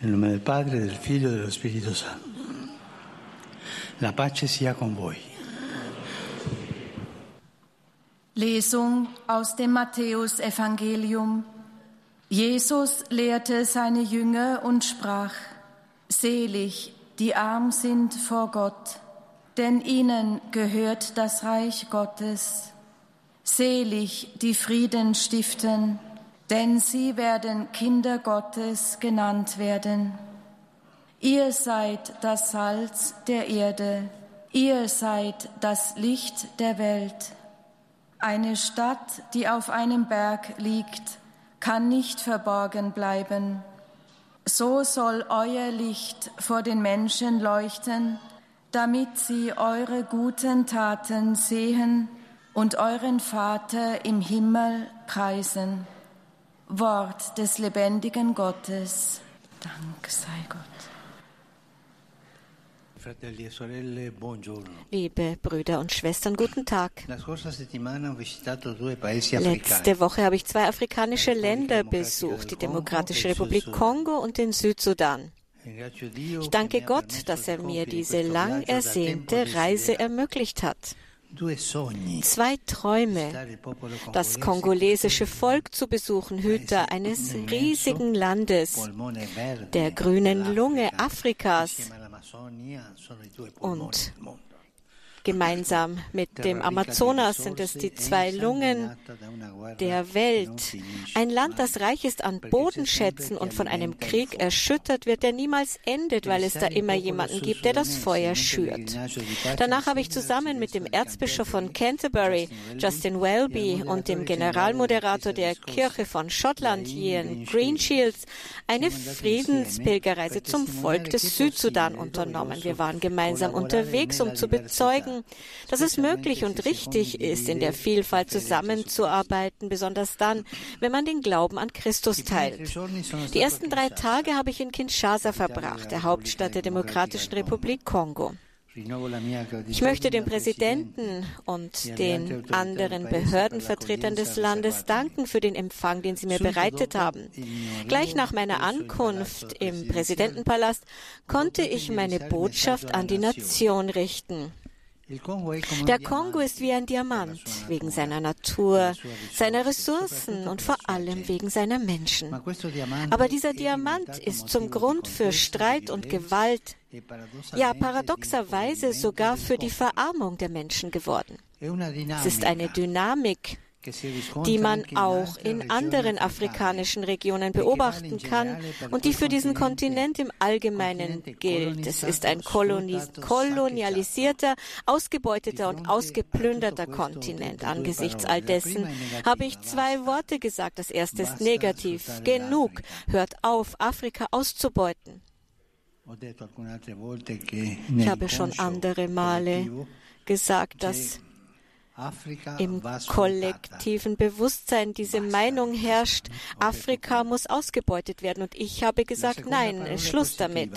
Nel nome del Padre, del Figlio e dello Spirito Santo. La pace sia con voi. Lesung aus dem Matthäusevangelium. Jesus lehrte seine Jünger und sprach, Selig, die arm sind vor Gott, denn ihnen gehört das Reich Gottes. Selig, die Frieden stiften, denn sie werden Kinder Gottes genannt werden. Ihr seid das Salz der Erde, ihr seid das Licht der Welt. Eine Stadt, die auf einem Berg liegt, kann nicht verborgen bleiben. So soll euer Licht vor den Menschen leuchten, damit sie eure guten Taten sehen und euren Vater im Himmel preisen. Wort des lebendigen Gottes. Dank sei Gott. E. Liebe Brüder und Schwestern, guten Tag. Letzte Woche habe ich zwei afrikanische Länder besucht, die Demokratische Republik Kongo und den Südsudan. Ich danke Gott, dass er mir diese lang ersehnte Reise ermöglicht hat. Zwei Träume, das kongolesische Volk zu besuchen, Hüter eines riesigen Landes, der grünen Lunge Afrikas. Und. Gemeinsam mit dem Amazonas sind es die zwei Lungen der Welt. Ein Land, das reich ist an Bodenschätzen und von einem Krieg erschüttert wird, der niemals endet, weil es da immer jemanden gibt, der das Feuer schürt. Danach habe ich zusammen mit dem Erzbischof von Canterbury, Justin Welby, und dem Generalmoderator der Kirche von Schottland, Ian Greenshields, eine Friedenspilgerreise zum Volk des Südsudan unternommen. Wir waren gemeinsam unterwegs, um zu bezeugen, dass es möglich und richtig ist, in der Vielfalt zusammenzuarbeiten, besonders dann, wenn man den Glauben an Christus teilt. Die ersten drei Tage habe ich in Kinshasa verbracht, der Hauptstadt der Demokratischen Republik Kongo. Ich möchte dem Präsidenten und den anderen Behördenvertretern des Landes danken für den Empfang, den sie mir bereitet haben. Gleich nach meiner Ankunft im Präsidentenpalast konnte ich meine Botschaft an die Nation richten. Der Kongo ist wie ein Diamant, wegen seiner Natur, seiner Ressourcen und vor allem wegen seiner Menschen. Aber dieser Diamant ist zum Grund für Streit und Gewalt, ja paradoxerweise sogar für die Verarmung der Menschen geworden. Es ist eine Dynamik, die man auch in anderen afrikanischen Regionen beobachten kann und die für diesen Kontinent im Allgemeinen gilt. Es ist ein kolonis kolonialisierter, ausgebeuteter und ausgeplünderter Kontinent. Angesichts all dessen habe ich zwei Worte gesagt. Das erste ist negativ. Genug. Hört auf, Afrika auszubeuten. Ich habe schon andere Male gesagt, dass im kollektiven Bewusstsein diese Meinung herrscht, Afrika muss ausgebeutet werden. Und ich habe gesagt, nein, Schluss damit.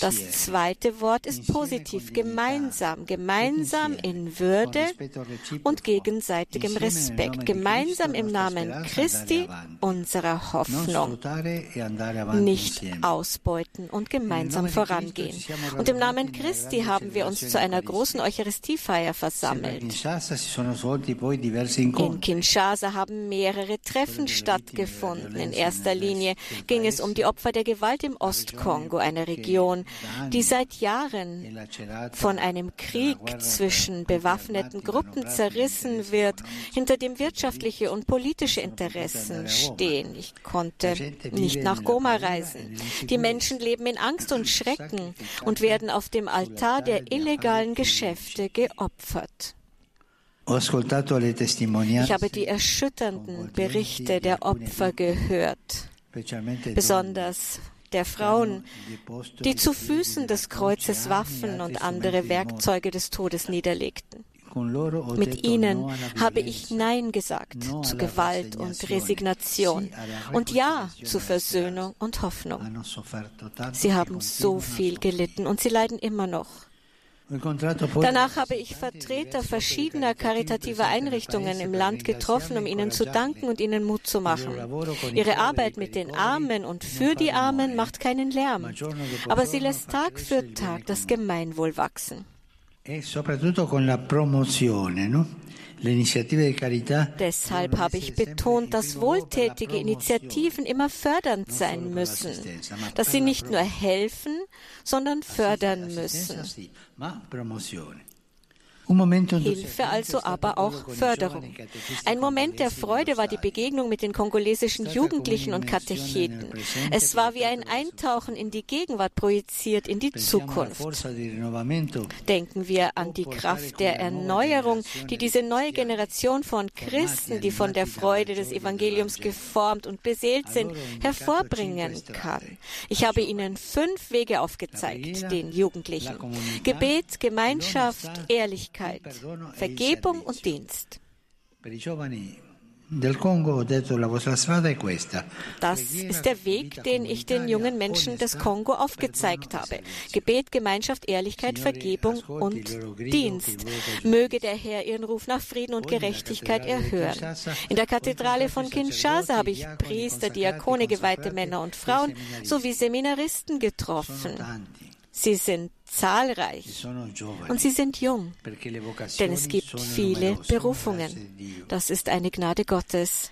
Das zweite Wort ist positiv, gemeinsam, gemeinsam in Würde und gegenseitigem Respekt, gemeinsam im Namen Christi, unserer Hoffnung, nicht ausbeuten und gemeinsam vorangehen. Und im Namen Christi haben wir uns zu einer großen Eucharistiefeier versammelt. In Kinshasa haben mehrere Treffen stattgefunden. In erster Linie ging es um die Opfer der Gewalt im Ostkongo, einer Region, die seit Jahren von einem Krieg zwischen bewaffneten Gruppen zerrissen wird, hinter dem wirtschaftliche und politische Interessen stehen. Ich konnte nicht nach Goma reisen. Die Menschen leben in Angst und Schrecken und werden auf dem Altar der illegalen Geschäfte geopfert. Ich habe die erschütternden Berichte der Opfer gehört, besonders der Frauen, die zu Füßen des Kreuzes Waffen und andere Werkzeuge des Todes niederlegten. Mit ihnen habe ich Nein gesagt zu Gewalt und Resignation und Ja zu Versöhnung und Hoffnung. Sie haben so viel gelitten und sie leiden immer noch. Danach habe ich Vertreter verschiedener karitativer Einrichtungen im Land getroffen, um ihnen zu danken und ihnen Mut zu machen. Ihre Arbeit mit den Armen und für die Armen macht keinen Lärm, aber sie lässt Tag für Tag das Gemeinwohl wachsen. Deshalb habe ich betont, dass wohltätige Initiativen immer fördernd sein müssen, dass sie nicht nur helfen, sondern fördern müssen. Hilfe also, aber auch Förderung. Ein Moment der Freude war die Begegnung mit den kongolesischen Jugendlichen und Katecheten. Es war wie ein Eintauchen in die Gegenwart projiziert, in die Zukunft. Denken wir an die Kraft der Erneuerung, die diese neue Generation von Christen, die von der Freude des Evangeliums geformt und beseelt sind, hervorbringen kann. Ich habe ihnen fünf Wege aufgezeigt, den Jugendlichen. Gebet, Gemeinschaft, Ehrlichkeit, Gerechtigkeit, Vergebung und Dienst. Das ist der Weg, den ich den jungen Menschen des Kongo aufgezeigt habe. Gebet, Gemeinschaft, Ehrlichkeit, Vergebung und Dienst. Möge der Herr ihren Ruf nach Frieden und Gerechtigkeit erhören. In der Kathedrale von Kinshasa habe ich Priester, Diakone, geweihte Männer und Frauen sowie Seminaristen getroffen. Sie sind zahlreich und sie sind jung, denn es gibt viele Berufungen. Das ist eine Gnade Gottes.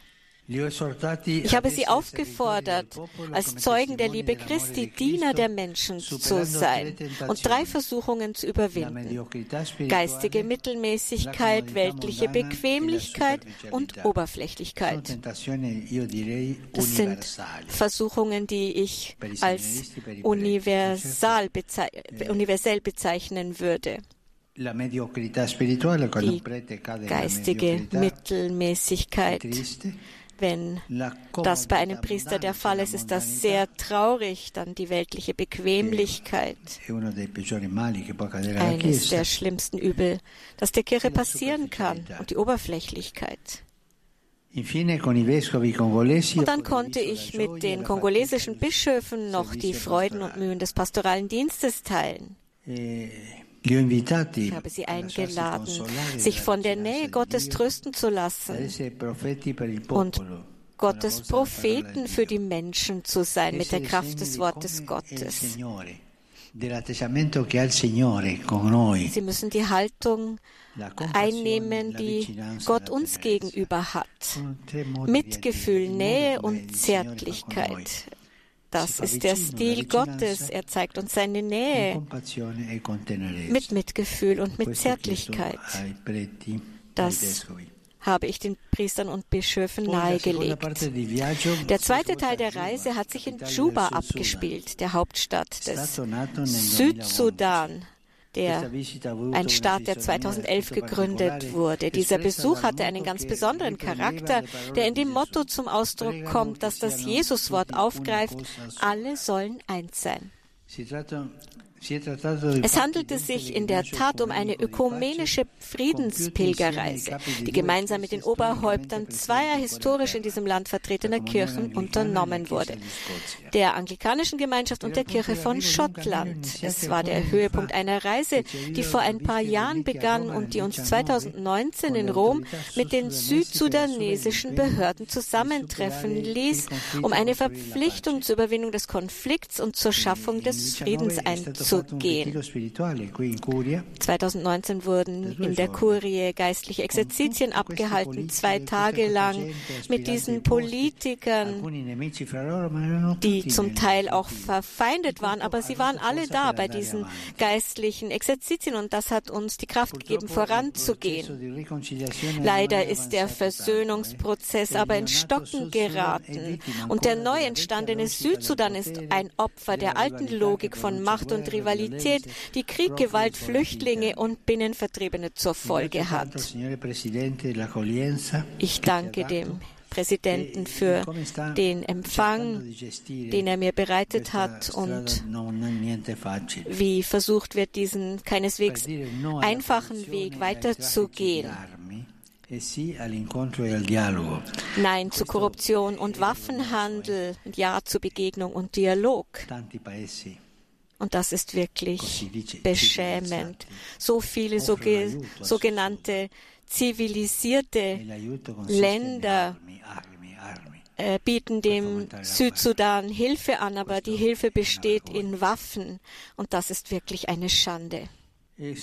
Ich habe sie aufgefordert, als Zeugen der Liebe Christi Diener der Menschen zu sein und drei Versuchungen zu überwinden. Geistige Mittelmäßigkeit, weltliche Bequemlichkeit und Oberflächlichkeit. Das sind Versuchungen, die ich als universal bezei universell bezeichnen würde. Die geistige Mittelmäßigkeit wenn das bei einem Priester der Fall ist, ist das sehr traurig. Dann die weltliche Bequemlichkeit. Eines der schlimmsten Übel, das der Kirche passieren kann. Und die Oberflächlichkeit. Und dann konnte ich mit den kongolesischen Bischöfen noch die Freuden und Mühen des pastoralen Dienstes teilen. Ich habe sie eingeladen, sich von der Nähe Gottes trösten zu lassen und Gottes Propheten für die Menschen zu sein mit der Kraft des Wortes Gottes. Sie müssen die Haltung einnehmen, die Gott uns gegenüber hat. Mitgefühl, Nähe und Zärtlichkeit. Das ist der Stil Gottes. Er zeigt uns seine Nähe mit Mitgefühl und mit Zärtlichkeit. Das habe ich den Priestern und Bischöfen nahegelegt. Der zweite Teil der Reise hat sich in Juba abgespielt, der Hauptstadt des Südsudan der, ein Staat, der 2011 gegründet wurde. Dieser Besuch hatte einen ganz besonderen Charakter, der in dem Motto zum Ausdruck kommt, dass das Jesuswort aufgreift, alle sollen eins sein. Es handelte sich in der Tat um eine ökumenische Friedenspilgerreise, die gemeinsam mit den Oberhäuptern zweier historisch in diesem Land vertretener Kirchen unternommen wurde, der anglikanischen Gemeinschaft und der Kirche von Schottland. Es war der Höhepunkt einer Reise, die vor ein paar Jahren begann und die uns 2019 in Rom mit den südsudanesischen Behörden zusammentreffen ließ, um eine Verpflichtung zur Überwindung des Konflikts und zur Schaffung des Friedens einzugehen zu gehen. 2019 wurden in der Kurie geistliche Exerzitien abgehalten, zwei Tage lang mit diesen Politikern, die zum Teil auch verfeindet waren, aber sie waren alle da bei diesen geistlichen Exerzitien und das hat uns die Kraft gegeben, voranzugehen. Leider ist der Versöhnungsprozess aber ins Stocken geraten. und der neu entstandene Südsudan ist ein Opfer der alten Logik von Macht und Rivalität Rivalität, die Krieg, Gewalt, Flüchtlinge und Binnenvertriebene zur Folge hat. Ich danke dem Präsidenten für den Empfang, den er mir bereitet hat und wie versucht wird, diesen keineswegs einfachen Weg weiterzugehen. Nein zu Korruption und Waffenhandel, Ja zu Begegnung und Dialog. Und das ist wirklich beschämend. So viele sogenannte zivilisierte Länder äh, bieten dem Südsudan Hilfe an, aber die Hilfe besteht in Waffen. Und das ist wirklich eine Schande. Eh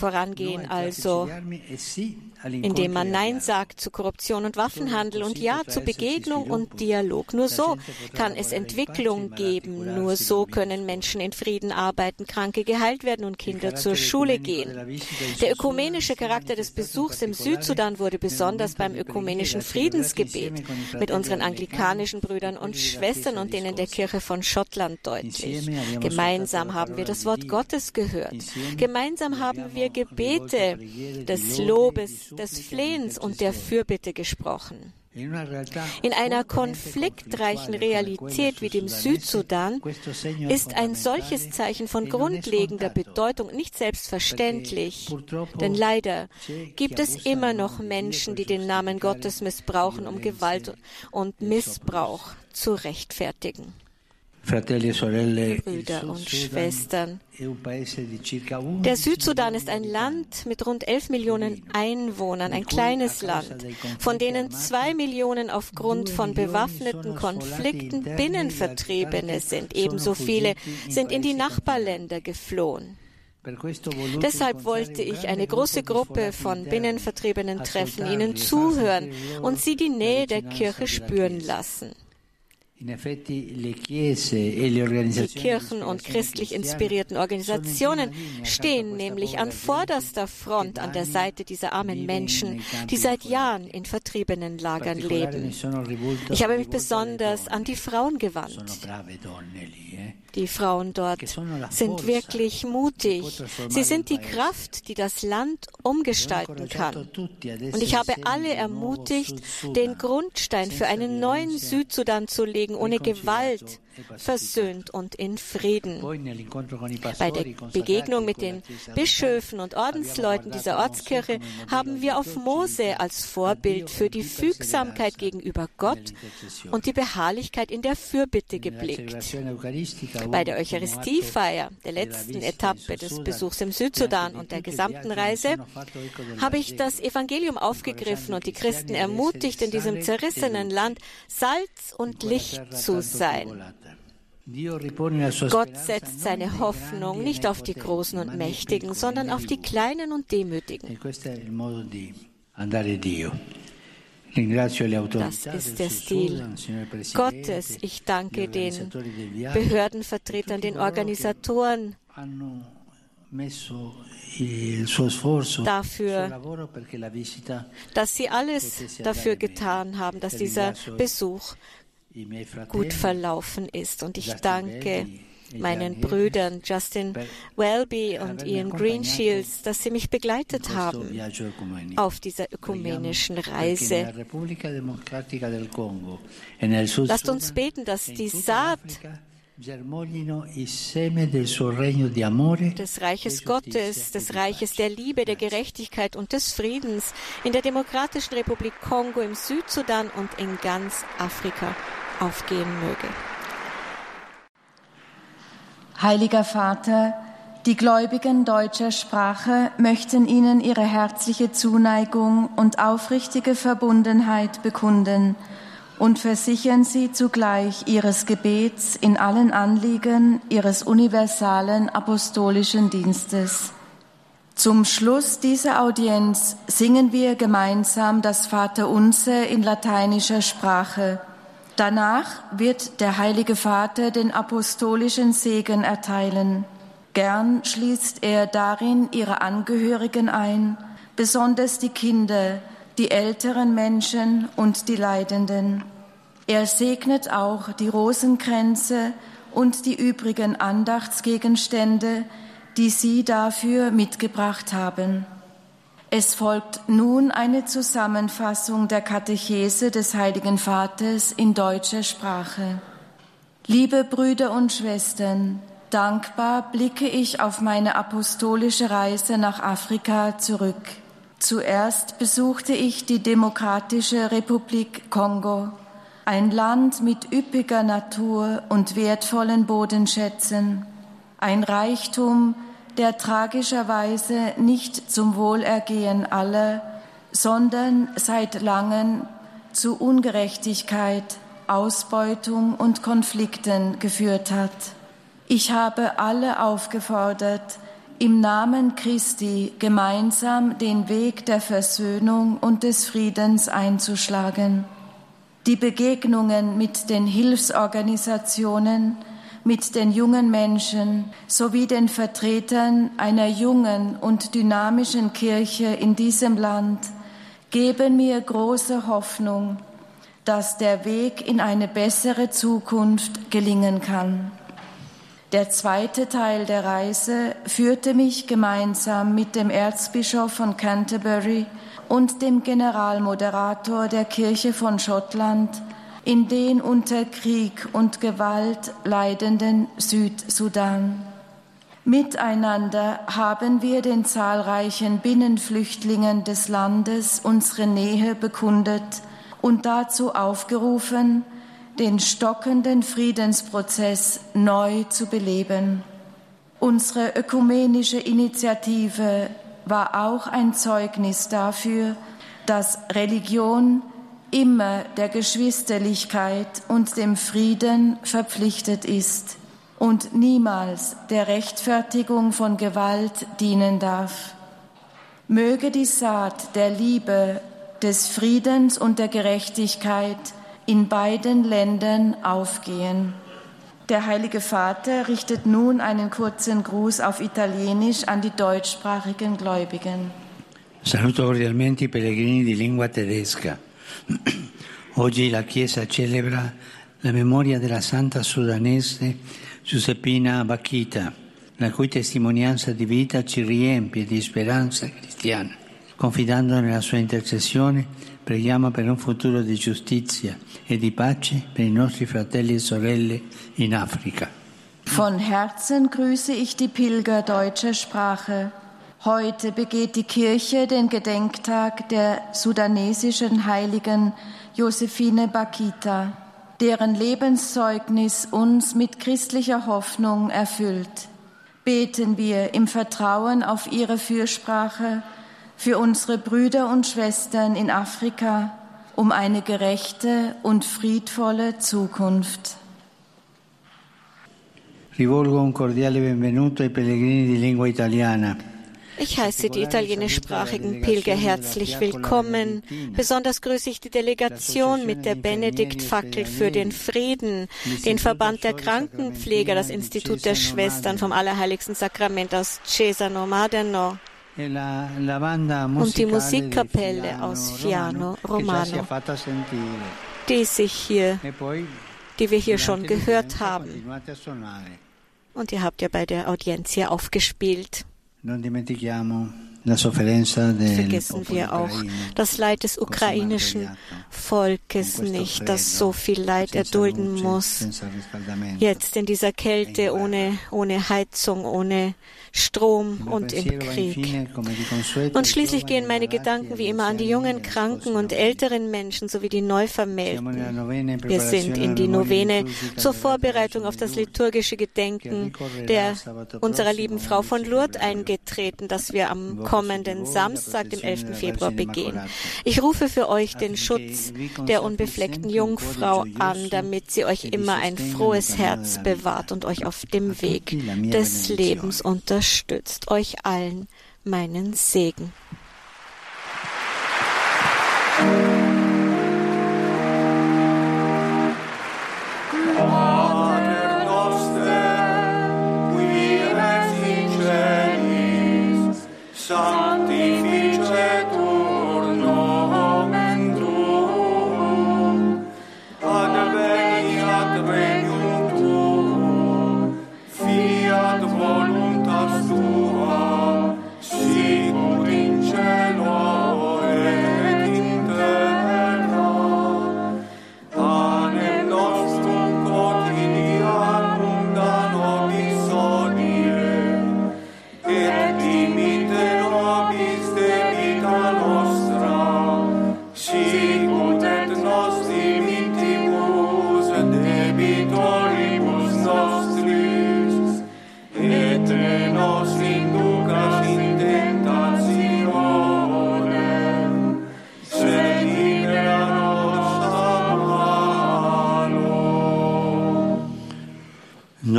Vorangehen also indem man Nein sagt zu Korruption und Waffenhandel und Ja zu Begegnung und Dialog. Nur so kann es Entwicklung geben. Nur so können Menschen in Frieden arbeiten, Kranke geheilt werden und Kinder zur Schule gehen. Der ökumenische Charakter des Besuchs im Südsudan wurde besonders beim ökumenischen Friedensgebet mit unseren anglikanischen Brüdern und Schwestern und denen der Kirche von Schottland deutlich. Gemeinsam haben wir das Wort Gottes gehört. Gemeinsam haben wir Gebete des Lobes des Flehens und der Fürbitte gesprochen. In einer konfliktreichen Realität wie dem Südsudan ist ein solches Zeichen von grundlegender Bedeutung nicht selbstverständlich. Denn leider gibt es immer noch Menschen, die den Namen Gottes missbrauchen, um Gewalt und Missbrauch zu rechtfertigen. E Brüder und Schwestern. Der Südsudan ist ein Land mit rund 11 Millionen Einwohnern, ein kleines Land, von denen zwei Millionen aufgrund von bewaffneten Konflikten Binnenvertriebene sind. Ebenso viele sind in die Nachbarländer geflohen. Deshalb wollte ich eine große Gruppe von Binnenvertriebenen treffen, ihnen zuhören und sie die Nähe der Kirche spüren lassen. E die Kirchen und christlich inspirierten Organisationen stehen nämlich an vorderster Front an der Seite dieser armen Menschen, die seit Jahren in vertriebenen Lagern leben. Ich habe mich besonders an die Frauen gewandt. Die Frauen dort sind wirklich mutig. Sie sind die Kraft, die das Land umgestalten kann. Und ich habe alle ermutigt, den Grundstein für einen neuen Südsudan zu legen, ohne Gewalt, versöhnt und in Frieden. Bei der Begegnung mit den Bischöfen und Ordensleuten dieser Ortskirche haben wir auf Mose als Vorbild für die Fügsamkeit gegenüber Gott und die Beharrlichkeit in der Fürbitte geblickt. Bei der Eucharistiefeier, der letzten Etappe des Besuchs im Südsudan und der gesamten Reise, habe ich das Evangelium aufgegriffen und die Christen ermutigt, in diesem zerrissenen Land Salz und Licht zu sein. Gott setzt seine Hoffnung nicht auf die Großen und Mächtigen, sondern auf die Kleinen und Demütigen. Das ist der Stil Gottes. Ich danke den Behördenvertretern, den Organisatoren dafür, dass sie alles dafür getan haben, dass dieser Besuch gut verlaufen ist. Und ich danke meinen Brüdern Justin Welby und Ian Greenshields, dass sie mich begleitet haben auf dieser ökumenischen Reise. Lasst uns beten, dass die Saat des Reiches Gottes, des Reiches der Liebe, der Gerechtigkeit und des Friedens in der Demokratischen Republik Kongo, im Südsudan und in ganz Afrika aufgehen möge. Heiliger Vater, die Gläubigen deutscher Sprache möchten Ihnen ihre herzliche Zuneigung und aufrichtige Verbundenheit bekunden und versichern Sie zugleich Ihres Gebets in allen Anliegen Ihres universalen apostolischen Dienstes. Zum Schluss dieser Audienz singen wir gemeinsam das Vaterunser in lateinischer Sprache. Danach wird der Heilige Vater den apostolischen Segen erteilen. Gern schließt er darin ihre Angehörigen ein, besonders die Kinder, die älteren Menschen und die Leidenden. Er segnet auch die Rosenkränze und die übrigen Andachtsgegenstände, die Sie dafür mitgebracht haben. Es folgt nun eine Zusammenfassung der Katechese des Heiligen Vaters in deutscher Sprache. Liebe Brüder und Schwestern, dankbar blicke ich auf meine apostolische Reise nach Afrika zurück. Zuerst besuchte ich die Demokratische Republik Kongo, ein Land mit üppiger Natur und wertvollen Bodenschätzen, ein Reichtum, der tragischerweise nicht zum Wohlergehen aller, sondern seit langem zu Ungerechtigkeit, Ausbeutung und Konflikten geführt hat. Ich habe alle aufgefordert, im Namen Christi gemeinsam den Weg der Versöhnung und des Friedens einzuschlagen. Die Begegnungen mit den Hilfsorganisationen, mit den jungen Menschen sowie den Vertretern einer jungen und dynamischen Kirche in diesem Land geben mir große Hoffnung, dass der Weg in eine bessere Zukunft gelingen kann. Der zweite Teil der Reise führte mich gemeinsam mit dem Erzbischof von Canterbury und dem Generalmoderator der Kirche von Schottland in den unter Krieg und Gewalt leidenden Südsudan. Miteinander haben wir den zahlreichen Binnenflüchtlingen des Landes unsere Nähe bekundet und dazu aufgerufen, den stockenden Friedensprozess neu zu beleben. Unsere ökumenische Initiative war auch ein Zeugnis dafür, dass Religion immer der Geschwisterlichkeit und dem Frieden verpflichtet ist und niemals der Rechtfertigung von Gewalt dienen darf. Möge die Saat der Liebe, des Friedens und der Gerechtigkeit in beiden Ländern aufgehen. Der Heilige Vater richtet nun einen kurzen Gruß auf Italienisch an die deutschsprachigen Gläubigen. Saluto cordialmente i pellegrini di lingua tedesca. Oggi la Chiesa celebra la memoria della santa sudanese Giuseppina Bakita, la cui testimonianza di vita ci riempie di speranza cristiana. Confidando nella sua intercessione, preghiamo per un futuro di giustizia e di pace per i nostri fratelli e sorelle in Africa. Von Herzen grüße ich die Pilger deutscher Sprache. Heute begeht die Kirche den Gedenktag der sudanesischen Heiligen Josephine Bakita deren Lebenszeugnis uns mit christlicher Hoffnung erfüllt. Beten wir im Vertrauen auf ihre Fürsprache für unsere Brüder und Schwestern in Afrika um eine gerechte und friedvolle Zukunft. Rivolgo un cordiale benvenuto ai pellegrini di lingua italiana. Ich heiße die italienischsprachigen Pilger herzlich willkommen. Besonders grüße ich die Delegation mit der Benediktfackel für den Frieden, den Verband der Krankenpfleger, das Institut der Schwestern vom Allerheiligsten Sakrament aus Cesano Maderno und die Musikkapelle aus Fiano Romano, die sich hier, die wir hier schon gehört haben. Und ihr habt ja bei der Audienz hier aufgespielt. Non dimentichiamo. Vergessen wir auch das Leid des ukrainischen Volkes nicht, das so viel Leid erdulden muss. Jetzt in dieser Kälte, ohne, ohne Heizung, ohne Strom und im Krieg. Und schließlich gehen meine Gedanken wie immer an die jungen, kranken und älteren Menschen sowie die Neuvermählten. Wir sind in die Novene zur Vorbereitung auf das liturgische Gedenken der unserer lieben Frau von Lourdes eingetreten, das wir am kommenden Samstag, dem 11. Februar, begehen. Ich rufe für euch den Schutz der unbefleckten Jungfrau an, damit sie euch immer ein frohes Herz bewahrt und euch auf dem Weg des Lebens unterstützt. Euch allen meinen Segen.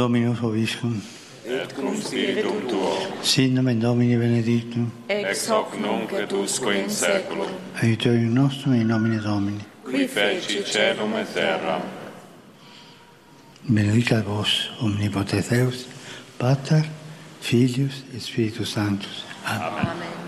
Dominus Hoviscum. Et cum spiritum tuo. Sin nomen Domini benedictum. Ex hoc nunc et usque in saeculum. Aiutorium nostrum in nomine Domini. Qui feci celum et terram. Benedicat vos omnipotens Deus, Pater, Filius et Spiritus Sanctus. Amen. Amen.